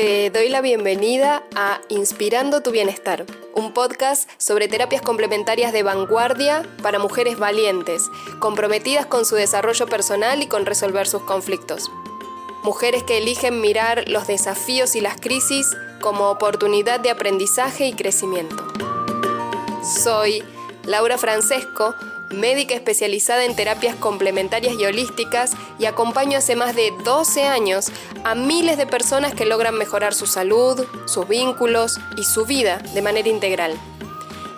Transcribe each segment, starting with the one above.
Te doy la bienvenida a Inspirando tu Bienestar, un podcast sobre terapias complementarias de vanguardia para mujeres valientes, comprometidas con su desarrollo personal y con resolver sus conflictos. Mujeres que eligen mirar los desafíos y las crisis como oportunidad de aprendizaje y crecimiento. Soy Laura Francesco, médica especializada en terapias complementarias y holísticas y acompaño hace más de 12 años a miles de personas que logran mejorar su salud, sus vínculos y su vida de manera integral.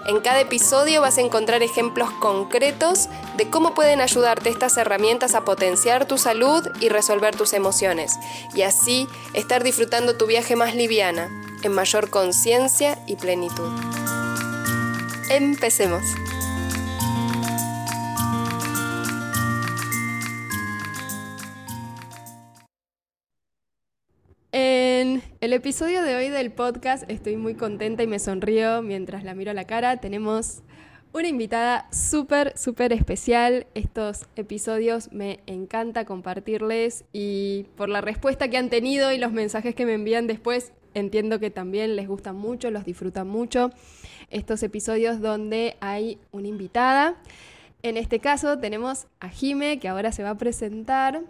En cada episodio vas a encontrar ejemplos concretos de cómo pueden ayudarte estas herramientas a potenciar tu salud y resolver tus emociones, y así estar disfrutando tu viaje más liviana, en mayor conciencia y plenitud. Empecemos. El episodio de hoy del podcast estoy muy contenta y me sonrío mientras la miro a la cara. Tenemos una invitada súper, súper especial. Estos episodios me encanta compartirles y por la respuesta que han tenido y los mensajes que me envían después, entiendo que también les gustan mucho, los disfrutan mucho. Estos episodios donde hay una invitada. En este caso tenemos a Jime, que ahora se va a presentar.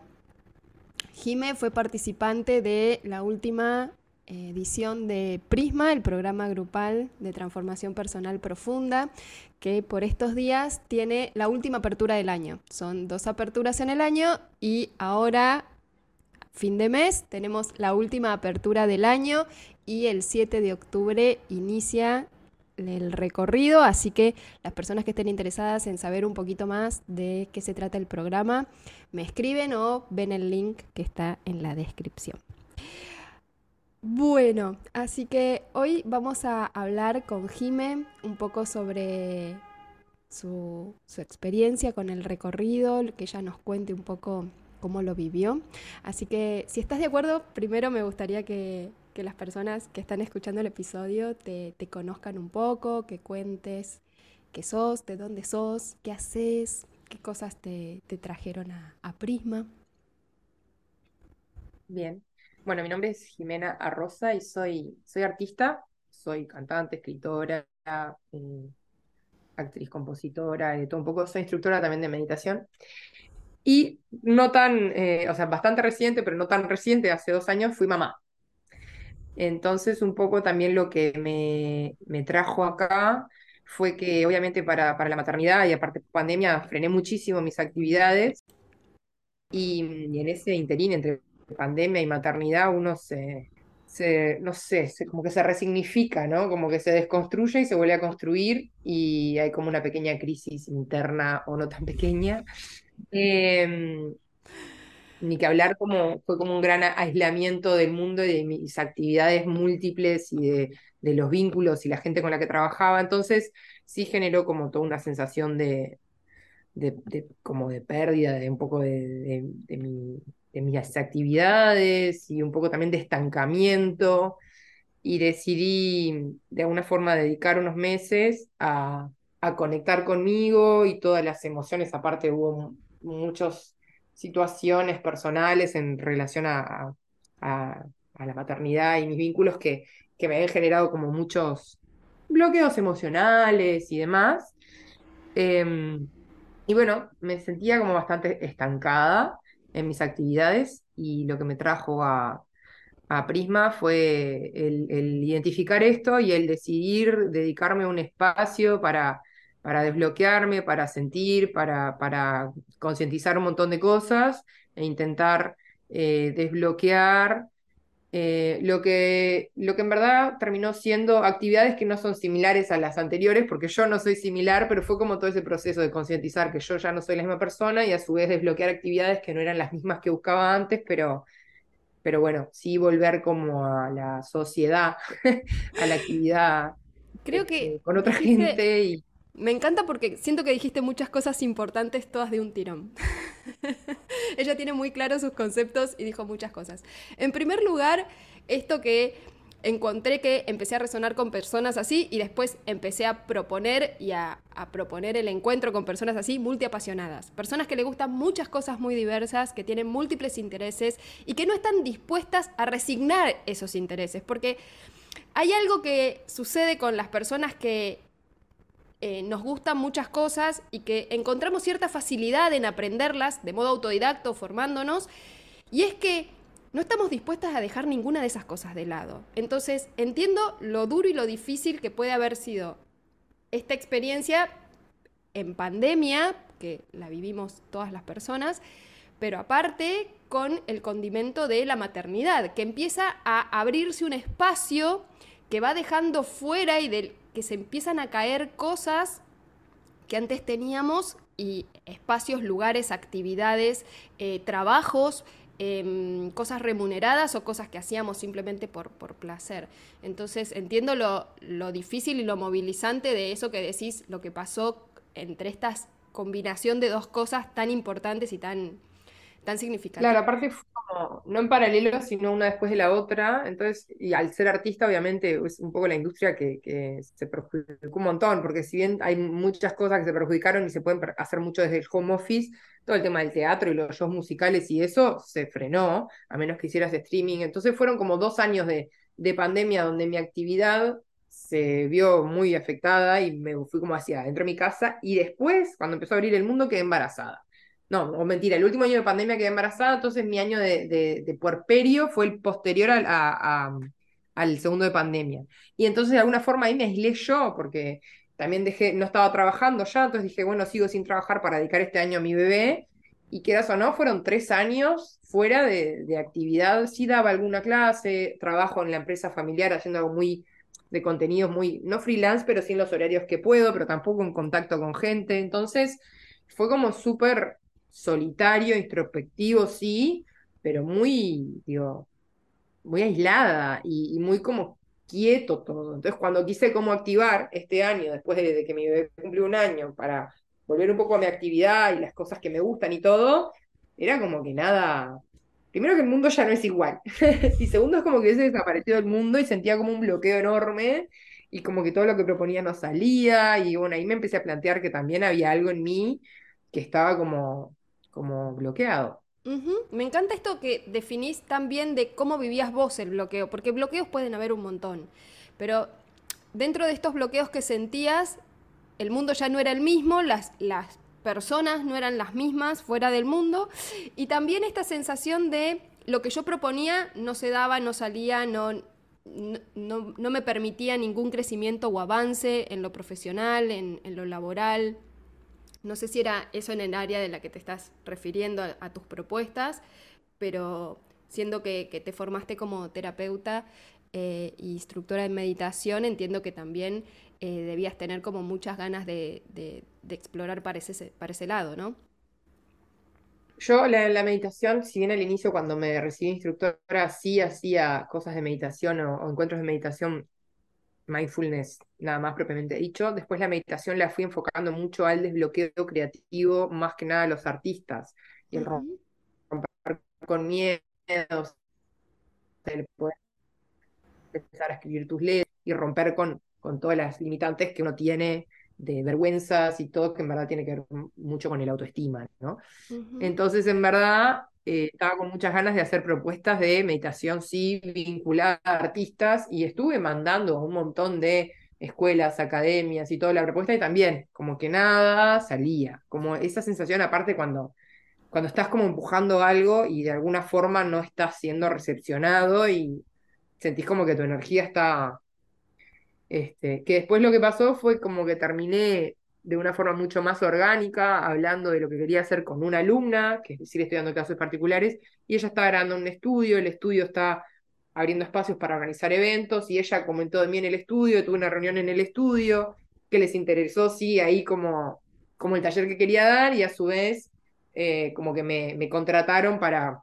Jime fue participante de la última edición de Prisma, el programa grupal de transformación personal profunda, que por estos días tiene la última apertura del año. Son dos aperturas en el año y ahora, fin de mes, tenemos la última apertura del año y el 7 de octubre inicia el recorrido, así que las personas que estén interesadas en saber un poquito más de qué se trata el programa, me escriben o ven el link que está en la descripción. Bueno, así que hoy vamos a hablar con Jime un poco sobre su, experiencia con el recorrido, que ella nos cuente un poco cómo lo vivió. Así que si estás de acuerdo, primero me gustaría que, las personas que están escuchando el episodio te, conozcan un poco, que cuentes qué sos, de dónde sos, qué haces, qué cosas te, te trajeron a, a, Prisma. Bien, bueno, mi nombre es Jimena Arroza y soy, soy artista, soy cantante, escritora, eh, actriz, compositora, de todo un poco, soy instructora también de meditación. Y no tan, eh, o sea, bastante reciente, pero no tan reciente, hace dos años fui mamá. Entonces, un poco también lo que me, me trajo acá fue que obviamente para, para, la maternidad y aparte pandemia frené muchísimo mis actividades y, y, en ese interín entre pandemia y maternidad uno se, no sé, como que se resignifica, ¿no? Como que se desconstruye y se vuelve a construir y hay como una pequeña crisis interna o no tan pequeña. Eh, ni que hablar como fue como un gran aislamiento del mundo y de mis actividades múltiples y de, los vínculos y la gente con la que trabajaba. Entonces sí generó como toda una sensación de, de, de como de pérdida, de un poco de, mi, de mis actividades y un poco también de estancamiento. Y decidí de alguna forma dedicar unos meses a, a conectar conmigo y todas las emociones. Aparte hubo muchos situaciones personales en relación a, a, la maternidad y mis vínculos que, que me habían generado como muchos bloqueos emocionales y demás. Eh, y bueno, me sentía como bastante estancada en mis actividades y lo que me trajo a, a Prisma fue el, identificar esto y el decidir dedicarme un espacio para para desbloquearme, para sentir, para, para concientizar un montón de cosas e intentar eh, desbloquear eh, lo, que, lo que en verdad terminó siendo actividades que no son similares a las anteriores, porque yo no soy similar, pero fue como todo ese proceso de concientizar que yo ya no soy la misma persona y a su vez desbloquear actividades que no eran las mismas que buscaba antes, pero, pero bueno, sí volver como a la sociedad, a la actividad. Creo que eh, con otra gente y me encanta porque siento que dijiste muchas cosas importantes todas de un tirón. Ella tiene muy claros sus conceptos y dijo muchas cosas. En primer lugar, esto que encontré que empecé a resonar con personas así y después empecé a proponer y a, proponer el encuentro con personas así multiapasionadas. Personas que le gustan muchas cosas muy diversas, que tienen múltiples intereses y que no están dispuestas a resignar esos intereses. Porque hay algo que sucede con las personas que eh, nos gustan muchas cosas y que encontramos cierta facilidad en aprenderlas de modo autodidacto, formándonos, y es que no estamos dispuestas a dejar ninguna de esas cosas de lado. Entonces, entiendo lo duro y lo difícil que puede haber sido esta experiencia en pandemia, que la vivimos todas las personas, pero aparte con el condimento de la maternidad, que empieza a abrirse un espacio que va dejando fuera y del que se empiezan a caer cosas que antes teníamos y espacios, lugares, actividades, eh, trabajos Em, cosas remuneradas o cosas que hacíamos simplemente por, por placer. Entonces entiendo lo, lo, difícil y lo movilizante de eso que decís, lo que pasó entre estas combinación de dos cosas tan importantes y tan, tan significativas. Claro, aparte fue como, no en paralelo, sino una después de la otra. Entonces, y al ser artista, obviamente, es un poco la industria que, se perjudicó un montón, porque si bien hay muchas cosas que se perjudicaron y se pueden hacer mucho desde el home office, todo el tema del teatro y los shows musicales y eso se frenó, a menos que hicieras streaming. Entonces fueron como dos años de, de pandemia donde mi actividad se vio muy afectada y me fui como hacia dentro de mi casa y después, cuando empezó a abrir el mundo, quedé embarazada. No, o mentira, el último año de pandemia quedé embarazada, entonces mi año de, de, puerperio fue el posterior a, al segundo de pandemia. Y entonces de alguna forma ahí me aislé yo, porque también dejé, no estaba trabajando ya, entonces dije, bueno, sigo sin trabajar para dedicar este año a mi bebé. Y quieras o no, fueron tres años fuera de, de actividad. Sí daba alguna clase, trabajo en la empresa familiar haciendo algo muy de contenidos muy, no freelance, pero sí en los horarios que puedo, pero tampoco en contacto con gente. Entonces, fue como súper solitario, introspectivo, sí, pero muy, digo, muy aislada y, muy como quieto todo. Entonces, cuando quise como activar este año, después de, que mi bebé cumplió un año, para volver un poco a mi actividad y las cosas que me gustan y todo, era como que nada. Primero que el mundo ya no es igual. y segundo es como que hubiese desaparecido el mundo y sentía como un bloqueo enorme y como que todo lo que proponía no salía. Y bueno, ahí me empecé a plantear que también había algo en mí que estaba como, como bloqueado. Me encanta esto que definís también de cómo vivías vos el bloqueo, porque bloqueos pueden haber un montón, pero dentro de estos bloqueos que sentías, el mundo ya no era el mismo, las, las personas no eran las mismas fuera del mundo, y también esta sensación de lo que yo proponía no se daba, no salía, no, no, no me permitía ningún crecimiento o avance en lo profesional, en, en lo laboral, no sé si era eso en el área de la que te estás refiriendo a, tus propuestas, pero siendo que, te formaste como terapeuta e instructora de meditación, entiendo que también eh, debías tener como muchas ganas de, explorar para ese, para ese lado, ¿no? Yo la, la, meditación, si bien al inicio cuando me recibí instructora sí hacía cosas de meditación o encuentros de meditación mindfulness nada más propiamente dicho. Después la meditación la fui enfocando mucho al desbloqueo creativo, más que nada a los artistas, y el romper con miedos, el poder empezar a escribir tus letras y romper con, con todas las limitantes que uno tiene de vergüenzas y todo, que en verdad tiene que ver mucho con el autoestima, ¿no? Entonces, en verdad, eh, estaba con muchas ganas de hacer propuestas de meditación, sí, vinculada a artistas, y estuve mandando a un montón de escuelas, academias y toda la propuesta, y también, como que nada salía, como esa sensación aparte cuando, cuando estás como empujando algo y de alguna forma no estás siendo recepcionado y sentís como que tu energía está... Este, que después lo que pasó fue como que terminé de una forma mucho más orgánica, hablando de lo que quería hacer con una alumna, que decir, estudiando casos particulares, y ella estaba grabando un estudio, el estudio está abriendo espacios para organizar eventos, y ella comentó de mí en el estudio, tuve una reunión en el estudio, que les interesó, sí, ahí como, como el taller que quería dar, y a su vez, eh, como que me, me contrataron para,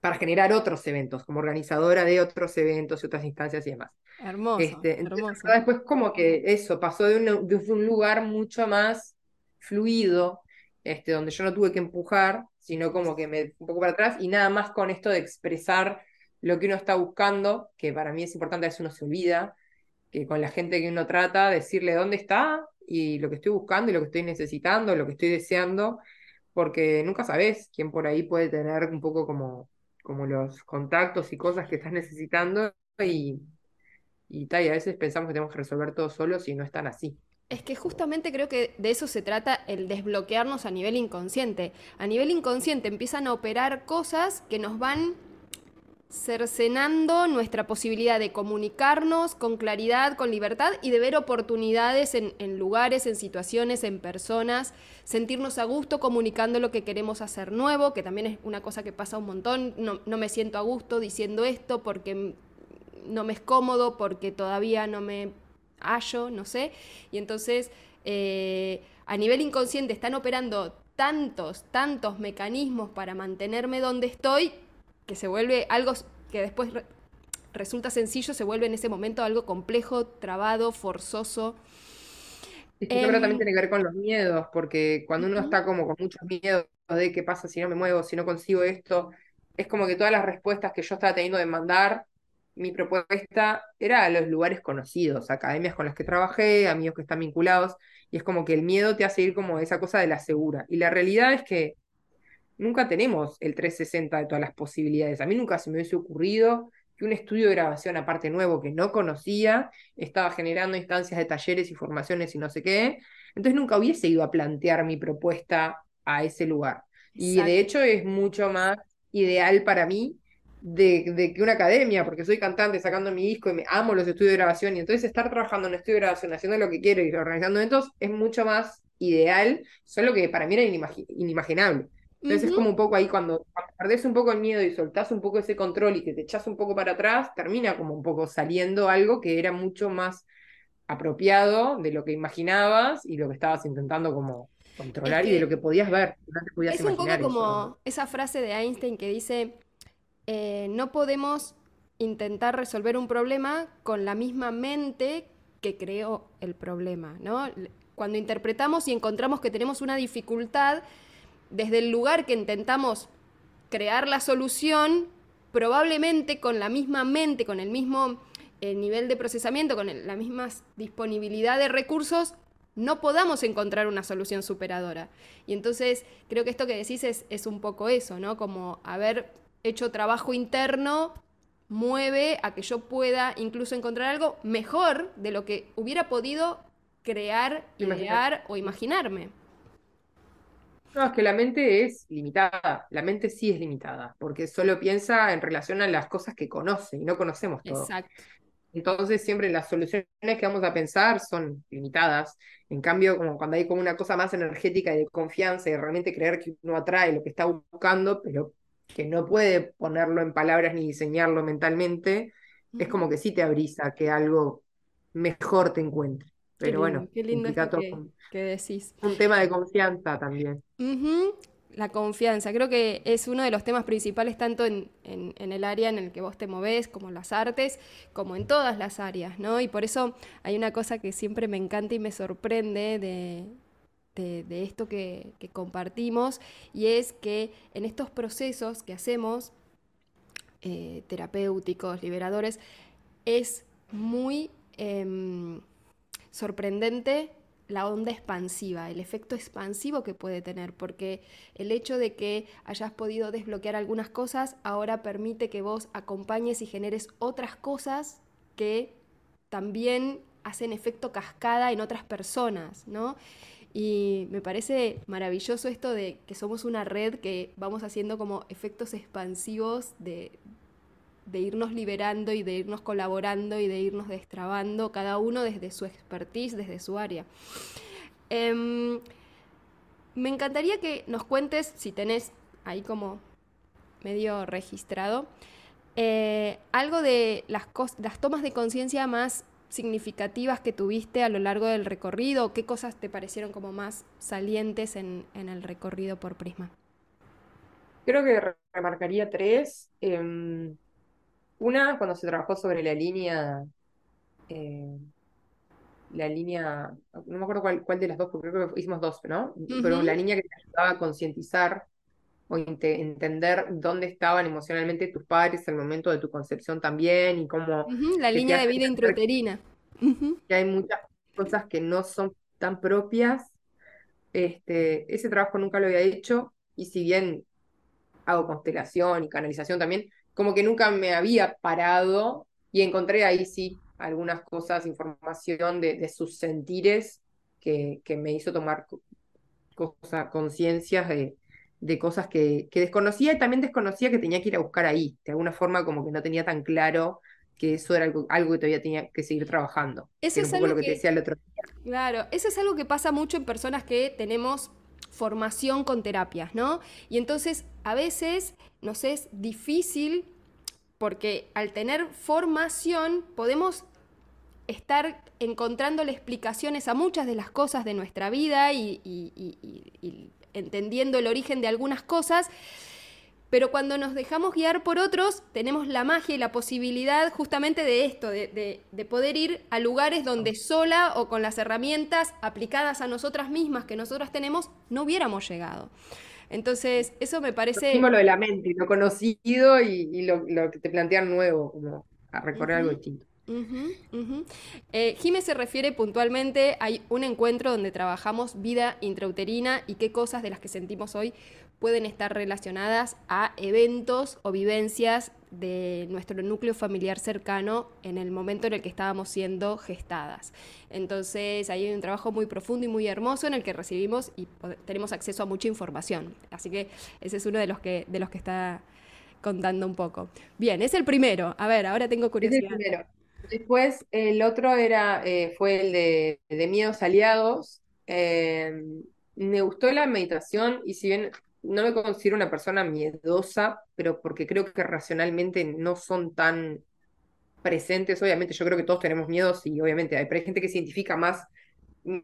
para generar otros eventos, como organizadora de otros eventos y otras instancias y demás. Hermoso, este, hermoso. Después como que eso, pasó de un, de un, lugar mucho más fluido, este, donde yo no tuve que empujar, sino como que me un poco para atrás y nada más con esto de expresar lo que uno está buscando, que para mí es importante, a veces uno se olvida, que con la gente que uno trata, decirle dónde está y lo que estoy buscando y lo que estoy necesitando, lo que estoy deseando, porque nunca sabes quién por ahí puede tener un poco como, como los contactos y cosas que estás necesitando y, y, tal, y a veces pensamos que tenemos que resolver todo solos y no es tan así. Es que justamente creo que de eso se trata el desbloquearnos a nivel inconsciente. A nivel inconsciente empiezan a operar cosas que nos van cercenando nuestra posibilidad de comunicarnos con claridad, con libertad y de ver oportunidades en, lugares, en situaciones, en personas, sentirnos a gusto comunicando lo que queremos hacer nuevo, que también es una cosa que pasa un montón, no, me siento a gusto diciendo esto porque no me es cómodo, porque todavía no me hallo, no sé, y entonces eh, a nivel inconsciente están operando tantos, tantos mecanismos para mantenerme donde estoy que se vuelve algo que después resulta sencillo, se vuelve en ese momento algo complejo, trabado, forzoso. Y yo creo que también tiene que ver con los miedos, porque cuando uno está como con muchos miedos de qué pasa si no me muevo, si no consigo esto, es como que todas las respuestas que yo estaba teniendo de mandar, mi propuesta era a los lugares conocidos, academias con las que trabajé, amigos que están vinculados, y es como que el miedo te hace ir como esa cosa de la segura. Y la realidad es que nunca tenemos el 360 de todas las posibilidades. A mí nunca se me hubiese ocurrido que un estudio de grabación aparte nuevo que no conocía estaba generando instancias de talleres y formaciones y no sé qué. Entonces nunca hubiese ido a plantear mi propuesta a ese lugar. Y de hecho es mucho más ideal para mí de, que una academia, porque soy cantante sacando mi disco y me amo los estudios de grabación, y entonces estar trabajando en un estudio de grabación, haciendo lo que quiero y organizando eventos, es mucho más ideal, solo que para mí era inimaginable. Entonces es como un poco ahí cuando, perdés un poco el miedo y soltás un poco ese control y que te echás un poco para atrás, termina como un poco saliendo algo que era mucho más apropiado de lo que imaginabas y lo que estabas intentando como controlar y de lo que podías ver. es un poco como esa frase de Einstein que dice, eh, no podemos intentar resolver un problema con la misma mente que creó el problema, ¿no? Cuando interpretamos y encontramos que tenemos una dificultad, desde el lugar que intentamos crear la solución, probablemente con la misma mente, con el mismo eh, nivel de procesamiento, con la misma disponibilidad de recursos, no podamos encontrar una solución superadora. Y entonces creo que esto que decís es, es un poco eso, ¿no? Como haber hecho trabajo interno mueve a que yo pueda incluso encontrar algo mejor de lo que hubiera podido crear, idear o imaginarme. No, es que la mente es limitada, la mente sí es limitada, porque solo piensa en relación a las cosas que conoce y no conocemos todo. Exacto. Entonces siempre las soluciones que vamos a pensar son limitadas. En cambio, como cuando hay como una cosa más energética y de confianza y realmente creer que uno atrae lo que está buscando, pero que no puede ponerlo en palabras ni diseñarlo mentalmente, es como que sí te abrisa que algo mejor te encuentre. Pero bueno, qué lindo que, decís. Un tema de confianza también. La confianza, creo que es uno de los temas principales tanto en, el área en el que vos te movés, como en las artes, como en todas las áreas, ¿no? Y por eso hay una cosa que siempre me encanta y me sorprende de, esto que, compartimos, y es que en estos procesos que hacemos, eh, terapéuticos, liberadores, es muy... Em, sorprendente la onda expansiva, el efecto expansivo que puede tener, porque el hecho de que hayas podido desbloquear algunas cosas ahora permite que vos acompañes y generes otras cosas que también hacen efecto cascada en otras personas, ¿no? Y me parece maravilloso esto de que somos una red que vamos haciendo como efectos expansivos de, de irnos liberando y de irnos colaborando y de irnos destrabando, cada uno desde su expertise, desde su área. Em, me encantaría que nos cuentes, si tenés ahí como medio registrado, eh, algo de las, las tomas de conciencia más significativas que tuviste a lo largo del recorrido, qué cosas te parecieron como más salientes en, el recorrido por Prisma. Creo que remarcaría tres. Em, una, cuando se trabajó sobre la línea, eh, la línea, no me acuerdo cuál, cuál de las dos, porque creo que hicimos dos, ¿no? Pero la línea que te ayudaba a concientizar o entender dónde estaban emocionalmente tus padres el momento de tu concepción también y cómo... la línea de vida intrauterina. Que hay muchas cosas que no son tan propias. Este, ese trabajo nunca lo había hecho y si bien hago constelación y canalización también, como que nunca me había parado y encontré ahí sí algunas cosas, información de, sus sentires que, que, me hizo tomar conciencias de, de, cosas que, que, desconocía y también desconocía que tenía que ir a buscar ahí. De alguna forma como que no tenía tan claro que eso era algo, algo que todavía tenía que seguir trabajando. Eso es algo lo que, te decía el otro día. Claro, eso es algo que pasa mucho en personas que tenemos formación con terapias, ¿no? Y entonces a veces nos es difícil porque al tener formación podemos estar encontrándole explicaciones a muchas de las cosas de nuestra vida y, entendiendo el origen de algunas cosas, pero cuando nos dejamos guiar por otros, tenemos la magia y la posibilidad justamente de esto, de, de, poder ir a lugares donde sola o con las herramientas aplicadas a nosotras mismas que nosotras tenemos, no hubiéramos llegado. Entonces, eso me parece... Lo de la mente, lo conocido y, lo, que te plantean nuevo, como a recorrer algo distinto. Uh se refiere puntualmente, hay un encuentro donde trabajamos vida intrauterina y qué cosas de las que sentimos hoy pueden estar relacionadas a eventos o vivencias de nuestro núcleo familiar cercano en el momento en el que estábamos siendo gestadas. Entonces, ahí hay un trabajo muy profundo y muy hermoso en el que recibimos y tenemos acceso a mucha información. Así que ese es uno de los que, de los que está contando un poco. Bien, es el primero. A ver, ahora tengo curiosidad. el primero. Después, el otro era, eh, fue el de, miedos aliados. Eh, me gustó la meditación y si bien no me considero una persona miedosa, pero porque creo que racionalmente no son tan presentes. Obviamente, yo creo que todos tenemos miedos y obviamente hay, pero hay gente que se identifica más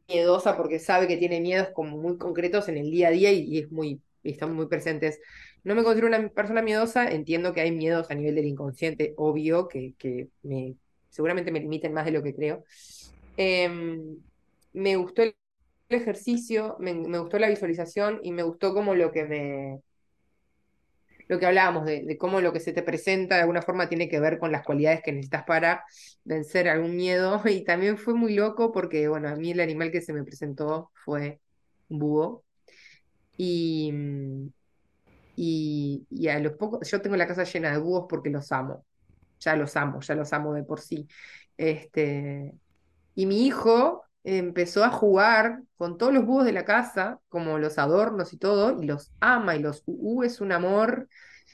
miedosa porque sabe que tiene miedos como muy concretos en el día a día y, es muy, están muy presentes. No me considero una persona miedosa, entiendo que hay miedos a nivel del inconsciente, obvio, que, que me, seguramente me limiten más de lo que creo. Em, me gustó el ejercicio, me, gustó la visualización y me gustó como lo que me... Lo que hablábamos de, cómo lo que se te presenta de alguna forma tiene que ver con las cualidades que necesitas para vencer algún miedo. Y también fue muy loco porque, bueno, a mí el animal que se me presentó fue un búho. Y, y, y a los pocos, yo tengo la casa llena de búhos porque los amo. Ya los amo, ya los amo de por sí. Este, y mi hijo empezó a jugar con todos los búhos de la casa, como los adornos y todo, y los ama, y los uh, es un amor.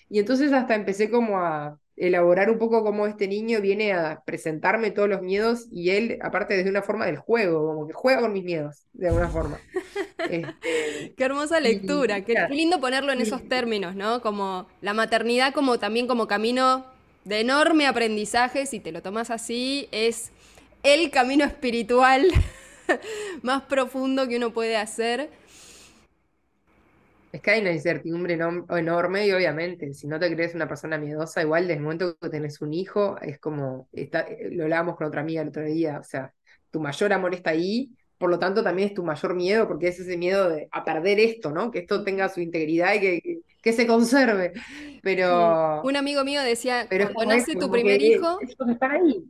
Y entonces hasta empecé como a elaborar un poco cómo este niño viene a presentarme todos los miedos y él, aparte desde una forma del juego, como que juega con mis miedos, de alguna forma. Este, qué hermosa lectura, qué, lindo ponerlo en esos términos, ¿no? Como la maternidad como también como camino de enorme aprendizaje, si te lo tomas así, es el camino espiritual más profundo que uno puede hacer. Es que hay una incertidumbre enorme y obviamente, si no te crees una persona miedosa, igual desde el momento que tenés un hijo, es como, está, lo hablábamos con otra amiga el otro día, o sea, tu mayor amor está ahí, por lo tanto también es tu mayor miedo, porque es ese miedo de, a perder esto, ¿no? Que esto tenga su integridad y que, que, se conserve. Pero... Un amigo mío decía, pero cuando nace tu primer hijo... están ahí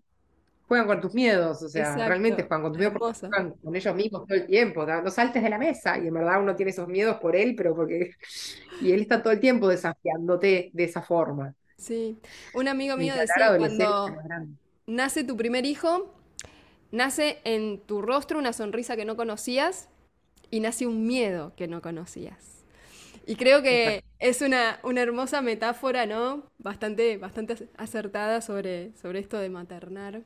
juegan con tus miedos, o sea, realmente juegan con tus miedos porque juegan con ellos mismos todo el tiempo, no saltes de la mesa y en verdad uno tiene esos miedos por él, pero porque... Y él está todo el tiempo desafiándote de esa forma. Sí, un amigo mío decía cuando nace tu primer hijo, nace en tu rostro una sonrisa que no conocías y nace un miedo que no conocías. Y creo que es una, una, hermosa metáfora, ¿no? Bastante, bastante acertada sobre, sobre esto de maternar.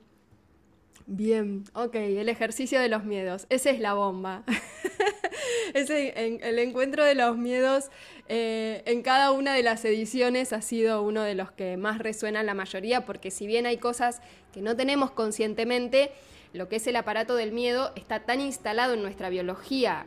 Bien, ok, el ejercicio de los miedos. Esa es la bomba. Ese, el encuentro de los miedos eh, en cada una de las ediciones ha sido uno de los que más resuena la mayoría, porque si bien hay cosas que no tenemos conscientemente, lo que es el aparato del miedo está tan instalado en nuestra biología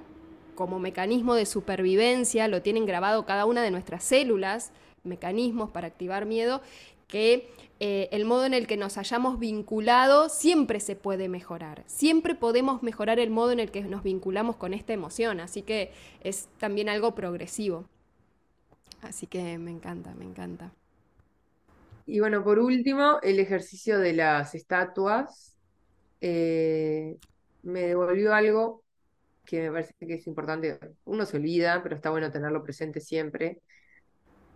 como mecanismo de supervivencia, lo tienen grabado cada una de nuestras células, mecanismos para activar miedo, que eh, el modo en el que nos hayamos vinculado siempre se puede mejorar. Siempre podemos mejorar el modo en el que nos vinculamos con esta emoción, así que es también algo progresivo. Así que me encanta, me encanta. Y bueno, por último, el ejercicio de las estatuas eh, me devolvió algo que me parece que es importante. Uno se olvida, pero está bueno tenerlo presente siempre.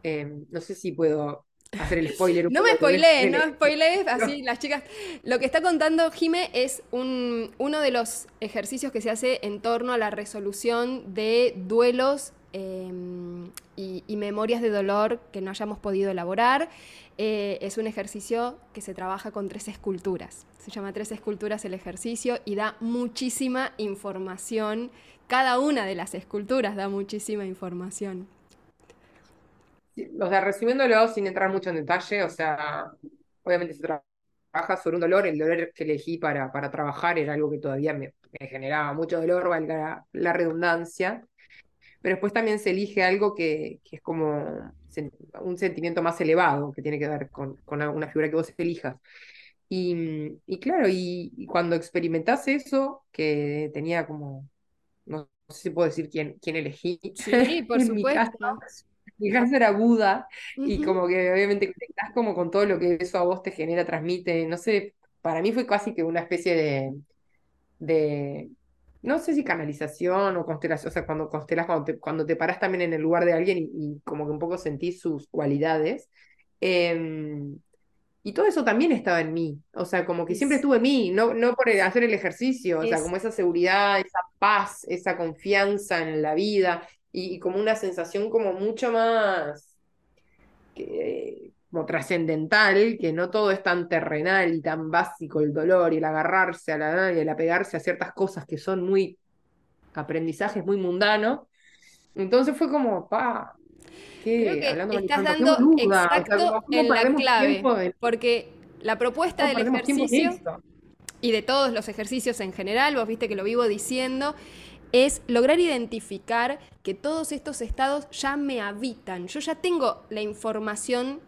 Em, no sé si puedo hacer el spoiler. no me spoilees, no spoilees, así las chicas. Lo que está contando Jime es un, uno de los ejercicios que se hace en torno a la resolución de duelos em, y, memorias de dolor que no hayamos podido elaborar. Eh, es un ejercicio que se trabaja con tres esculturas. Se llama Tres Esculturas el ejercicio y da muchísima información. Cada una de las esculturas da muchísima información. O sea, resumiéndolo sin entrar mucho en detalle, o sea, obviamente se trabaja sobre un dolor, el dolor que elegí para, para trabajar era algo que todavía me, generaba mucho dolor, valga la, redundancia, pero después también se elige algo que, que, es como un sentimiento más elevado, que tiene que ver con, con una figura que vos elijas. Y, y claro, y, cuando experimentás eso, que tenía como, no, sé si puedo decir quién, quién elegí. Sí, por supuesto mi caso era Buda, y como que obviamente conectás como con todo lo que eso a vos te genera, transmite, no sé, para mí fue casi que una especie de, de no sé si canalización o constelación, o sea, cuando constelas, cuando te, cuando te paras también en el lugar de alguien y, como que un poco sentís sus cualidades. Em, y todo eso también estaba en mí, o sea, como que siempre estuvo en mí, no, no por hacer el ejercicio, o sea, como esa seguridad, esa paz, esa confianza en la vida, y, como una sensación como mucho más como trascendental, que no todo es tan terrenal y tan básico el dolor y el agarrarse a la y el apegarse a ciertas cosas que son muy aprendizajes muy mundanos. Entonces fue como, pa, ¿qué? que estás dando exacto en la clave, porque la propuesta del ejercicio y de todos los ejercicios en general, vos viste que lo vivo diciendo, es lograr identificar que todos estos estados ya me habitan. Yo ya tengo la información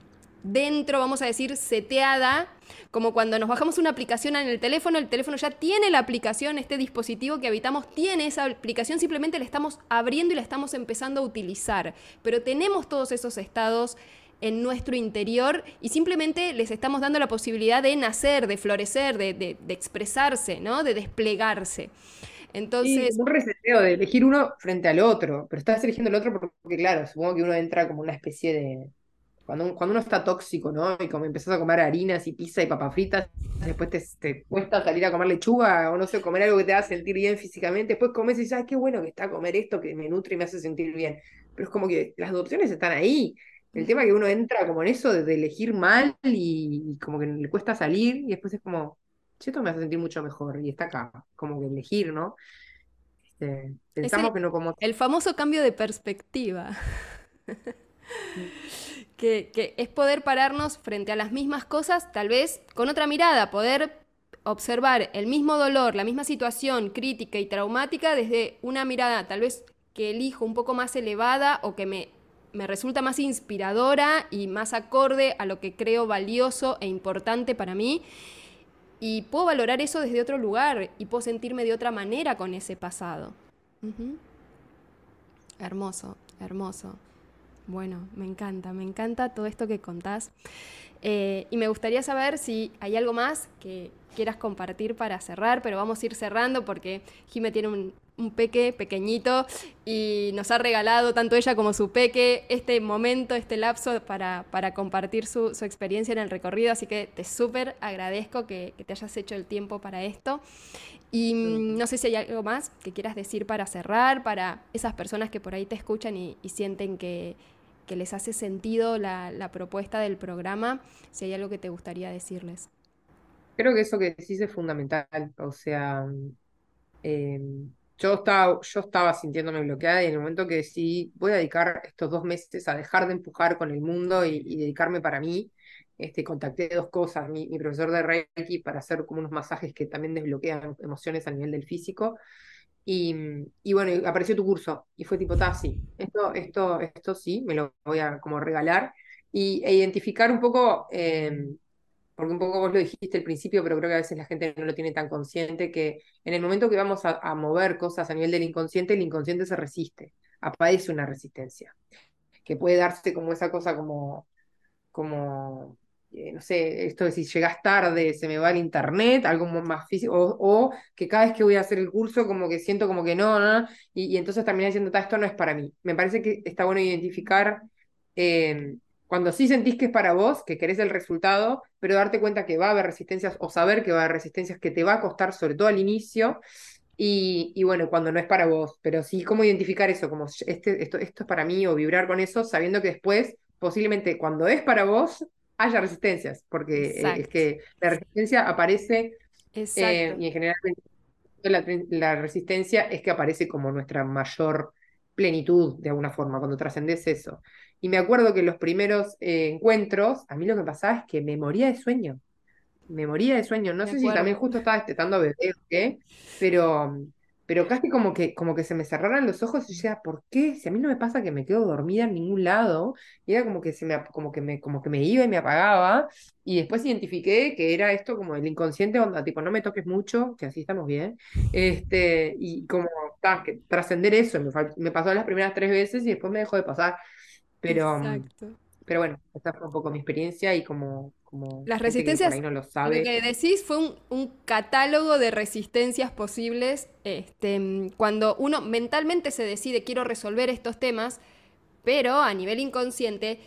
dentro, vamos a decir, seteada, como cuando nos bajamos una aplicación en el teléfono, el teléfono ya tiene la aplicación, este dispositivo que habitamos tiene esa aplicación, simplemente la estamos abriendo y la estamos empezando a utilizar. Pero tenemos todos esos estados en nuestro interior y simplemente les estamos dando la posibilidad de nacer, de florecer, de, de expresarse, ¿no? de desplegarse. Entonces. un reseteo de elegir uno frente al otro, pero estás eligiendo el otro porque, claro, supongo que uno entra como una especie de. Cuando, cuando uno está tóxico, ¿no? Y como empezás a comer harinas y pizza y papas fritas, después te, cuesta salir a comer lechuga o no sé, comer algo que te haga sentir bien físicamente. Después comes y dices, ay, qué bueno que está comer esto que me nutre y me hace sentir bien. Pero es como que las opciones están ahí. El tema es que uno entra como en eso de, elegir mal y, como que le cuesta salir y después es como, esto me hace sentir mucho mejor y está acá, como que elegir, ¿no? Este, pensamos que no como... El famoso cambio de perspectiva. Que, es poder pararnos frente a las mismas cosas, tal vez con otra mirada, poder observar el mismo dolor, la misma situación crítica y traumática desde una mirada tal vez que elijo un poco más elevada o que me, me, resulta más inspiradora y más acorde a lo que creo valioso e importante para mí. Y puedo valorar eso desde otro lugar y puedo sentirme de otra manera con ese pasado. Hermoso, hermoso. Bueno, me encanta, me encanta todo esto que contás. Eh, y me gustaría saber si hay algo más que quieras compartir para cerrar, pero vamos a ir cerrando porque Jime tiene un, peque pequeñito y nos ha regalado tanto ella como su peque este momento, este lapso para, para compartir su, experiencia en el recorrido, así que te súper agradezco que, te hayas hecho el tiempo para esto. Y mm, no sé si hay algo más que quieras decir para cerrar, para esas personas que por ahí te escuchan y, sienten que, les hace sentido la, propuesta del programa, si hay algo que te gustaría decirles. Creo que eso que decís es fundamental, o sea, em, yo estaba, yo estaba sintiéndome bloqueada y en el momento que decidí, voy a dedicar estos dos meses a dejar de empujar con el mundo y, dedicarme para mí, este, contacté dos cosas, mi, profesor de Reiki para hacer como unos masajes que también desbloquean emociones a nivel del físico. Y, y bueno, apareció tu curso y fue tipo, ta, sí, esto, esto, esto sí, me lo voy a como regalar y, e identificar un poco em, porque un poco vos lo dijiste al principio, pero creo que a veces la gente no lo tiene tan consciente, que en el momento que vamos a, mover cosas a nivel del inconsciente, el inconsciente se resiste, aparece una resistencia. que puede darse como esa cosa como, como eh, no sé, esto de si llegas tarde, se me va el internet, algo más físico, o, que cada vez que voy a hacer el curso como que siento como que no, y, y entonces también diciendo, esto no es para mí. Me parece que está bueno identificar eh, cuando sí sentís que es para vos, que querés el resultado, pero darte cuenta que va a haber resistencias o saber que va a haber resistencias que te va a costar, sobre todo al inicio, y, y, bueno, cuando no es para vos, pero sí cómo identificar eso, como este, esto, esto es para mí, o vibrar con eso, sabiendo que después, posiblemente cuando es para vos, haya resistencias, porque eh, es que la resistencia aparece eh, y en general la, la, resistencia es que aparece como nuestra mayor plenitud de alguna forma, cuando trascendes eso. Y me acuerdo que los primeros eh, encuentros, a mí lo que pasaba es que me moría de sueño. Me moría de sueño. No sé si también justo estaba estetando a bebé o qué, pero pero casi como que, como que se me cerraran los ojos y yo decía, ¿por qué? Si a mí no me pasa que me quedo dormida en ningún lado, y era como que, se me, como que, me, como que me iba y me apagaba, y después identifiqué que era esto como el inconsciente, onda, tipo, no me toques mucho, que así estamos bien, este, y como, trascender eso, me, me, pasó las primeras tres veces y después me dejó de pasar, pero... Pero bueno, esta fue un poco mi experiencia y como, como las resistencias, lo, sabe. que decís fue un, catálogo de resistencias posibles. Este, cuando uno mentalmente se decide quiero resolver estos temas, pero a nivel inconsciente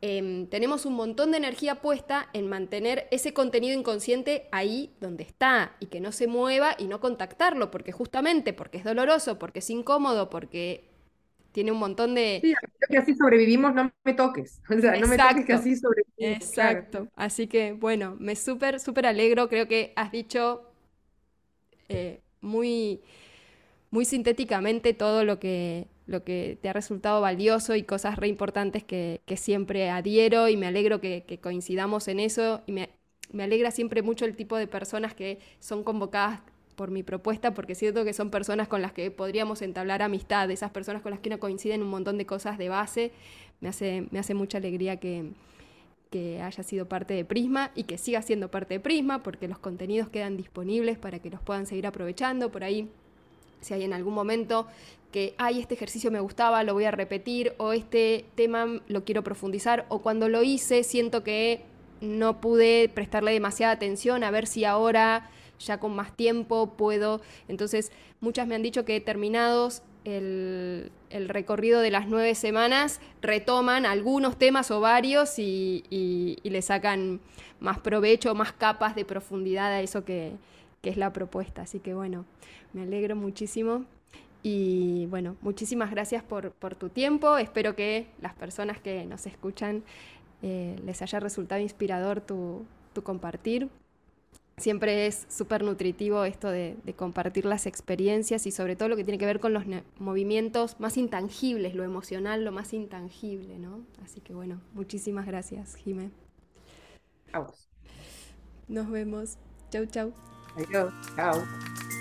em, tenemos un montón de energía puesta en mantener ese contenido inconsciente ahí donde está y que no se mueva y no contactarlo, porque justamente porque es doloroso, porque es incómodo, porque tiene un montón de... Sí, que así sobrevivimos, no me toques. O sea, no me toques que así sobrevivimos. Exacto. Así que, bueno, me súper, súper alegro. Creo que has dicho eh, muy, muy sintéticamente todo lo que, lo que te ha resultado valioso y cosas re importantes que, siempre adhiero y me alegro que, coincidamos en eso y me, me alegra siempre mucho el tipo de personas que son convocadas por mi propuesta, porque siento que son personas con las que podríamos entablar amistad, esas personas con las que uno coincide en un montón de cosas de base. Me hace, me hace mucha alegría que, que haya sido parte de Prisma y que siga siendo parte de Prisma, porque los contenidos quedan disponibles para que los puedan seguir aprovechando. Por ahí, si hay en algún momento que, ay, este ejercicio me gustaba, lo voy a repetir, o este tema lo quiero profundizar, o cuando lo hice siento que no pude prestarle demasiada atención, a ver si ahora ya con más tiempo puedo. Entonces, muchas me han dicho que terminados el, recorrido de las nueve semanas, retoman algunos temas o varios y, le sacan más provecho, más capas de profundidad a eso que, es la propuesta. Así que bueno, me alegro muchísimo. Y bueno, muchísimas gracias por, tu tiempo. Espero que las personas que nos escuchan eh, les haya resultado inspirador tu, tu compartir siempre es súper nutritivo esto de, compartir las experiencias y sobre todo lo que tiene que ver con los movimientos más intangibles, lo emocional, lo más intangible, ¿no? Así que bueno, muchísimas gracias, Jimé. Vamos. Nos vemos. Chau, chau. Adiós. Chao.